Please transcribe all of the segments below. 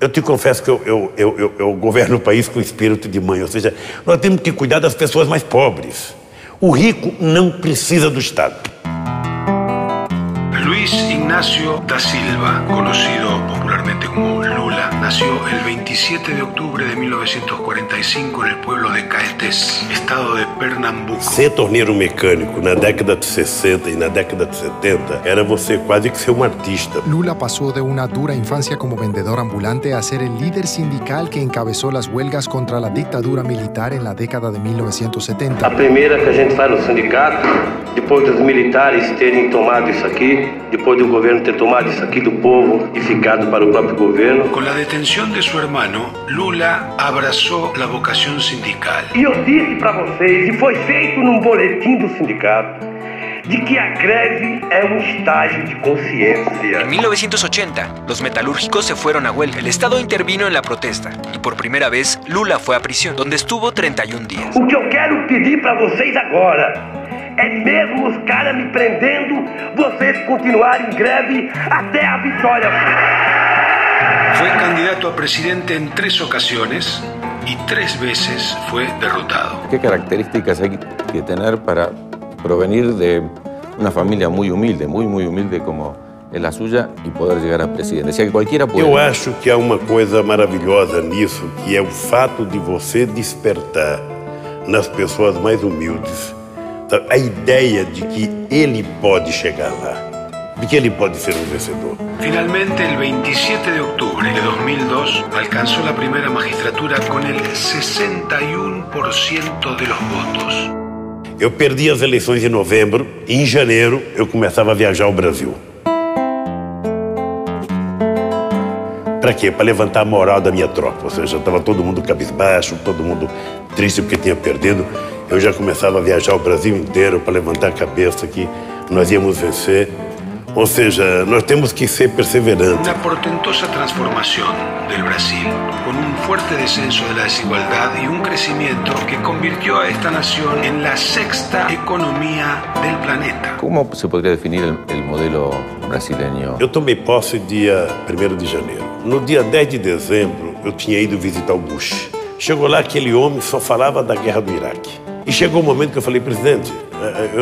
Eu te confesso que eu, eu, eu, eu, governo o país com espírito de mãe, ou seja, nós temos que cuidar das pessoas mais pobres. O rico não precisa do Estado. Luis Ignacio da Silva, conocido popularmente como nació el 27 de octubre de 1945 en el pueblo de Caetés, estado de Pernambuco. Ser torneiro mecânico na década de 60 e na década de 70 era você quase que ser um artista. Lula pasó de una dura infancia como vendedor ambulante a ser el líder sindical que encabezó las huelgas contra la dictadura militar en la década de 1970. A primeira que a gente faz no sindicato, depois dos militares terem tomado isso aqui, depois do governo ter tomado isso aqui do povo e ficado para o próprio governo. Con la detención de su hermano, Lula abrazó la vocación sindical. E eu disse para vocês, e foi feito num boletim do sindicato, de que a greve é um estágio de consciência. En 1980, los metalúrgicos se fueron a huelga. El Estado intervino en la protesta y por primera vez Lula fue a prisión, donde estuvo 31 días. O que eu quero pedir para vocês agora é mesmo os caras me prendendo, vocês continuarem em greve até a vitória. Candidato a presidente en tres ocasiones y tres veces fue derrotado. ¿Qué características hay que tener para provenir de una familia muy humilde, muy, muy humilde como es la suya y poder llegar a presidente? Que cualquiera puede. Eu acho que há uma coisa maravilhosa nisso, que é o fato de você despertar nas pessoas mais humildes a ideia de que ele pode chegar lá, de que ele pode ser um vencedor. Finalmente, el 27 de octubre de 2002, alcanzó la primera magistratura con el 61% de los votos. Eu perdi as eleições em novembro, e em janeiro eu começava a viajar ao Brasil. Para quê? Para levantar a moral da minha tropa. Ou seja, estava todo mundo cabisbaixo, todo mundo triste porque tinha perdido. Eu já começava a viajar o Brasil inteiro para levantar a cabeça que nós íamos vencer. Ou seja, nós temos que ser perseverantes. Una portentosa transformación del Brasil, con un fuerte descenso de la desigualdad y un crecimiento que convirtió a esta nación en la sexta economía del planeta. ¿Cómo se podría definir el modelo brasileño? Eu tomei posse dia 1 de janeiro. No dia 10 de dezembro, eu tinha ido visitar o Bush. Chegou lá, aquele homem só falava da guerra do Iraque. E chegou o momento que eu falei, presidente,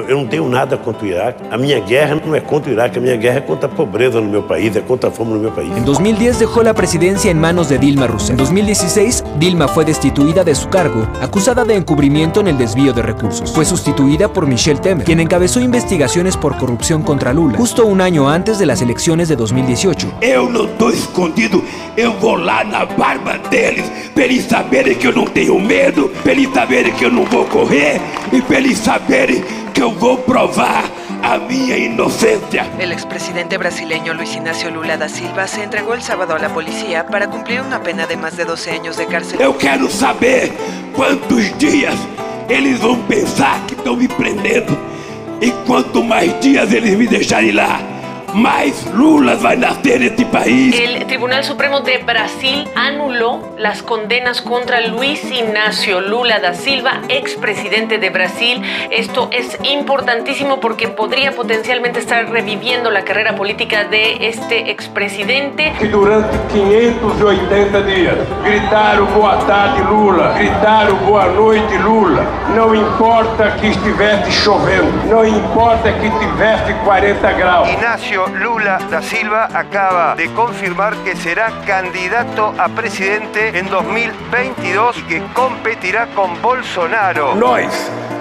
eu, não tenho nada contra o Iraque. A minha guerra não é contra o Iraque, a minha guerra é contra a pobreza no meu país, é contra a fome no meu país. En 2010 dejó la presidencia en manos de Dilma Rousseff. En 2016, Dilma fue destituida de su cargo, acusada de encubrimiento en el desvío de recursos. Fue sustituida por Michelle Temer, quien encabezó investigaciones por corrupción contra Lula, justo un año antes de las elecciones de 2018. Eu não tô escondido, eu vou lá na barba deles, pra eles saberem que eu não tenho medo, pra eles saberem que eu não vou correr e pra eles saberem que eu vou provar a minha inocência. El expresidente brasileño Luis Ignacio Lula da Silva se entregó el sábado a la policía para cumplir una pena de más de 12 años de cárcel. Eu quero saber quantos dias eles vão pensar que estão me prendendo. E quanto mais dias eles me deixarem lá, mais Lula vai nascer nesse país. El Tribunal Supremo de Brasil anuló las condenas contra Luis Ignacio Lula da Silva, expresidente de Brasil. Esto es importantísimo porque podría potencialmente estar reviviendo la carrera política de este expresidente. que durante 580 dias gritaram boa tarde Lula, gritaram boa noite Lula. Não importa que estivesse chovendo, não importa que tivesse 40 graus. Lula da Silva acaba de confirmar que será candidato a presidente en 2022 y que competirá con Bolsonaro. Nós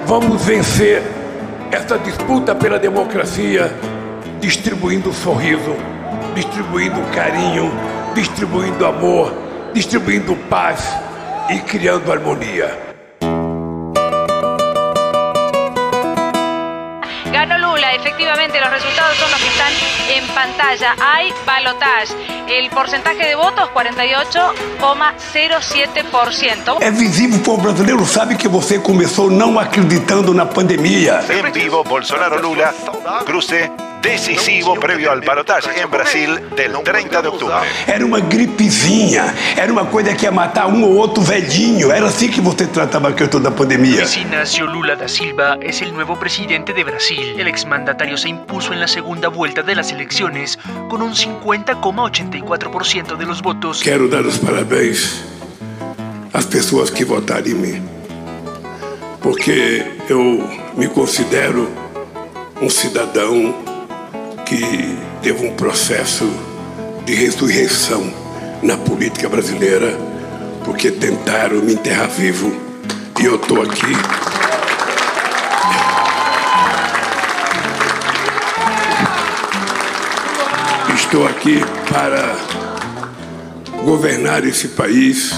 vamos vencer essa disputa pela democracia distribuindo sorriso, distribuindo carinho, distribuindo amor, distribuindo paz e criando harmonia. Ganó Lula, efectivamente los resultados son los que están en pantalla. Hay balotage. El porcentaje de votos 48,07%. É visível para o brasileiro sabe que você começou não acreditando na pandemia. En vivo, Bolsonaro Lula, cruce decisivo previo al balotaje en Brasil del 30 de octubre. Era uma gripezinha, era uma coisa que ia matar um ou outro velhinho. Era assim que você tratava a questão da pandemia. Luis Ignacio Lula da Silva es el nuevo presidente de Brasil. El exmandatario se impuso en la segunda vuelta de las elecciones con un 50,84% de los votos. Quero dar os parabéns às pessoas que votaram em mim, porque eu me considero um cidadão que teve um processo de ressurreição na política brasileira, porque tentaram me enterrar vivo e eu estou aqui. Estou aqui para governar esse país